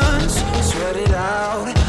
bunch, sweat it out,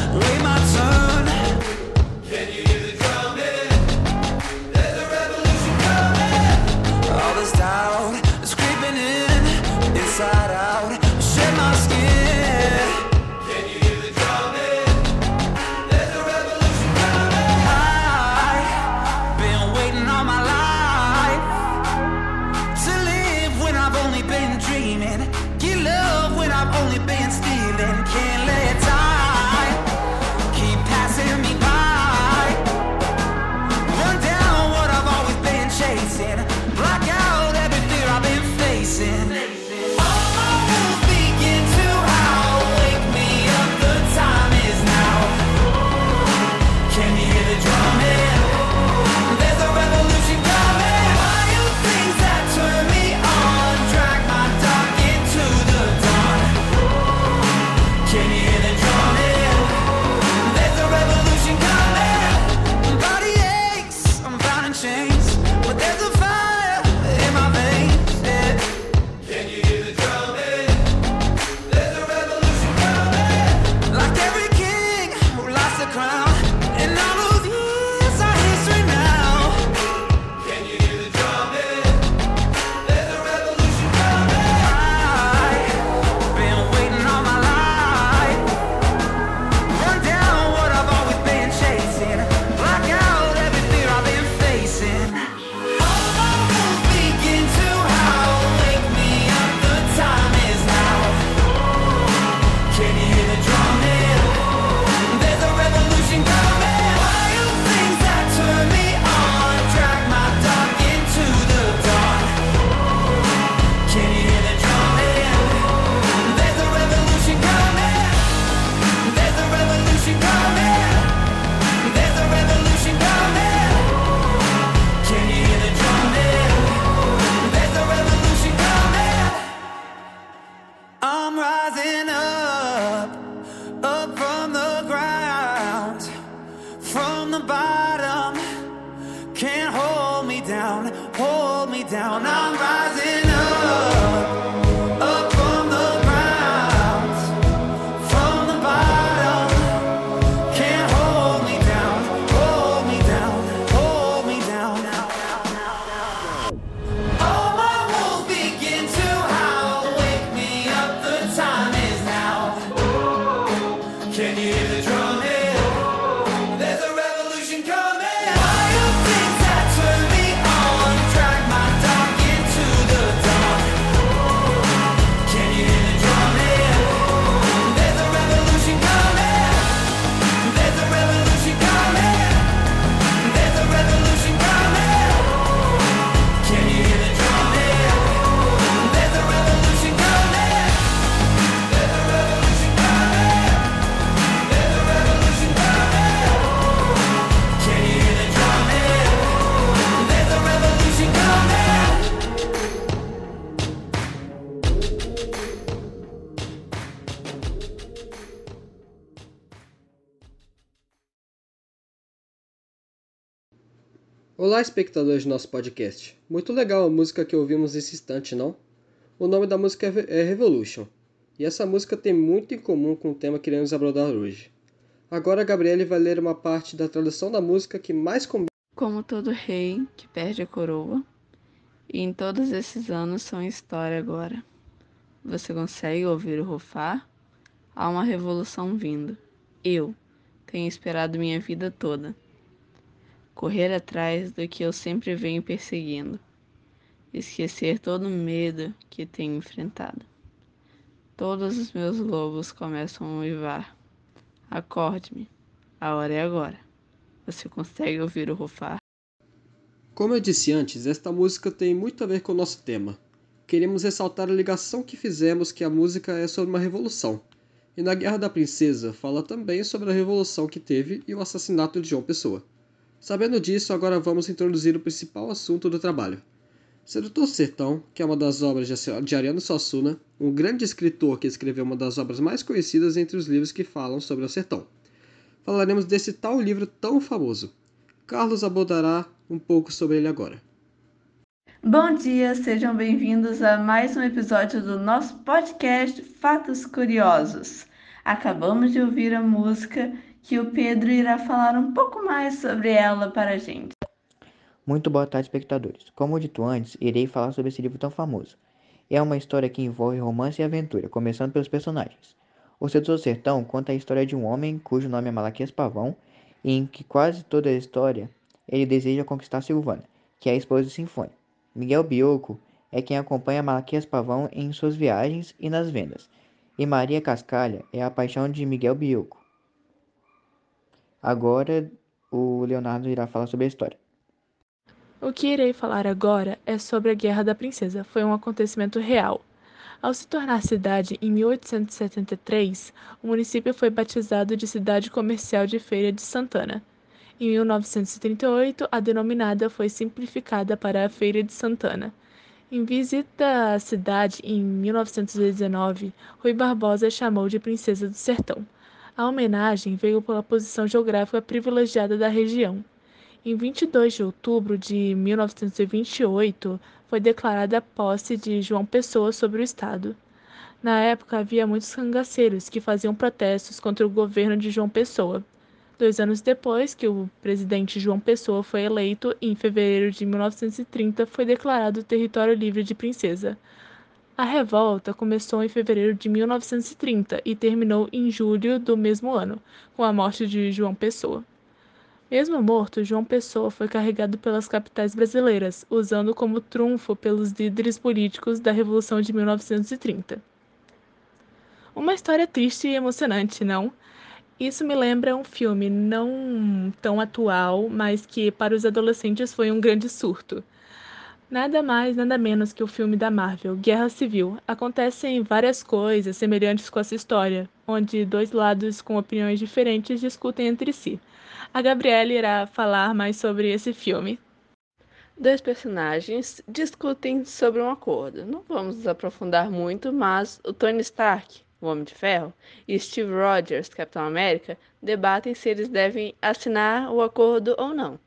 Olá, espectadores do nosso podcast. Muito legal a música que ouvimos nesse instante, não? O nome da música é é Revolution, e essa música tem muito em comum com o tema que iremos abordar hoje. Agora a Gabriele vai ler uma parte da tradução da música que mais combina Como todo rei que perde a coroa, e em todos esses anos são história agora. Você consegue ouvir o rufar? Há uma revolução vindo. Eu tenho esperado minha vida toda. Correr atrás do que eu sempre venho perseguindo. Esquecer todo o medo que tenho enfrentado. Todos os meus lobos começam a uivar. Acorde-me. A hora é agora. Você consegue ouvir o rufar? Como eu disse antes, esta música tem muito a ver com o nosso tema. Queremos ressaltar a ligação que fizemos que a música é sobre uma revolução. E na Guerra da Princesa fala também sobre a revolução que teve e o assassinato de João Pessoa. Sabendo disso, agora vamos introduzir o principal assunto do trabalho. Sedutor Sertão, que é uma das obras de Ariano Suassuna, um grande escritor que escreveu uma das obras mais conhecidas entre os livros que falam sobre o sertão. Falaremos desse tal livro tão famoso. Carlos abordará um pouco sobre ele agora. Bom dia, sejam bem-vindos a mais um episódio do nosso podcast Fatos Curiosos. Acabamos de ouvir a música que o Pedro irá falar um pouco mais sobre ela para a gente. Muito boa tarde, espectadores. Como dito antes, irei falar sobre esse livro tão famoso. É uma história que envolve romance e aventura, começando pelos personagens. O Sedutor Sertão conta a história de um homem cujo nome é Malaquias Pavão, e em que quase toda a história ele deseja conquistar Silvana, que é a esposa de Sinfônia. Miguel Bioco é quem acompanha Malaquias Pavão em suas viagens e nas vendas, e Maria Cascalha é a paixão de Miguel Bioco. Agora o Leonardo irá falar sobre a história. O que irei falar agora é sobre a Guerra da Princesa. Foi um acontecimento real. Ao se tornar cidade em 1873, o município foi batizado de Cidade Comercial de Feira de Santana. Em 1938, a denominada foi simplificada para a Feira de Santana. Em visita à cidade em 1919, Rui Barbosa chamou de Princesa do Sertão. A homenagem veio pela posição geográfica privilegiada da região. Em 22 de outubro de 1928, foi declarada a posse de João Pessoa sobre o estado. Na época, havia muitos cangaceiros que faziam protestos contra o governo de João Pessoa. Dois anos depois que o presidente João Pessoa foi eleito, em fevereiro de 1930, foi declarado território livre de Princesa. A revolta começou em fevereiro de 1930 e terminou em julho do mesmo ano, com a morte de João Pessoa. Mesmo morto, João Pessoa foi carregado pelas capitais brasileiras, usando como trunfo pelos líderes políticos da Revolução de 1930. Uma história triste e emocionante, não? Isso me lembra um filme não tão atual, mas que para os adolescentes foi um grande surto. Nada mais, nada menos que o filme da Marvel, Guerra Civil. Acontecem várias coisas semelhantes com essa história, onde dois lados com opiniões diferentes discutem entre si. A Gabriela irá falar mais sobre esse filme. Dois personagens discutem sobre um acordo. Não vamos nos aprofundar muito, mas o Tony Stark o Homem de Ferro, e Steve Rogers, Capitão América, debatem se eles devem assinar o acordo ou não.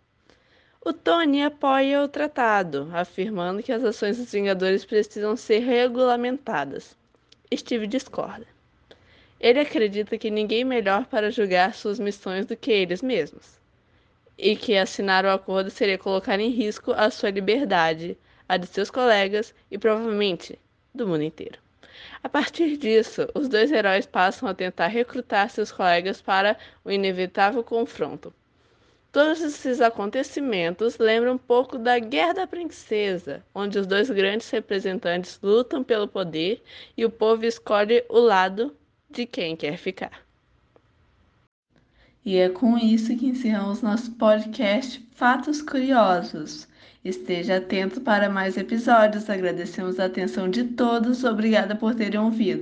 O Tony apoia o tratado, afirmando que as ações dos Vingadores precisam ser regulamentadas. Steve discorda. Ele acredita que ninguém melhor para julgar suas missões do que eles mesmos, e que assinar o acordo seria colocar em risco a sua liberdade, a de seus colegas e provavelmente do mundo inteiro. A partir disso, os dois heróis passam a tentar recrutar seus colegas para o inevitável confronto. Todos esses acontecimentos lembram um pouco da Guerra da Princesa, onde os dois grandes representantes lutam pelo poder e o povo escolhe o lado de quem quer ficar. E é com isso que encerramos nosso podcast Fatos Curiosos. Esteja atento para mais episódios. Agradecemos a atenção de todos. Obrigada por terem ouvido.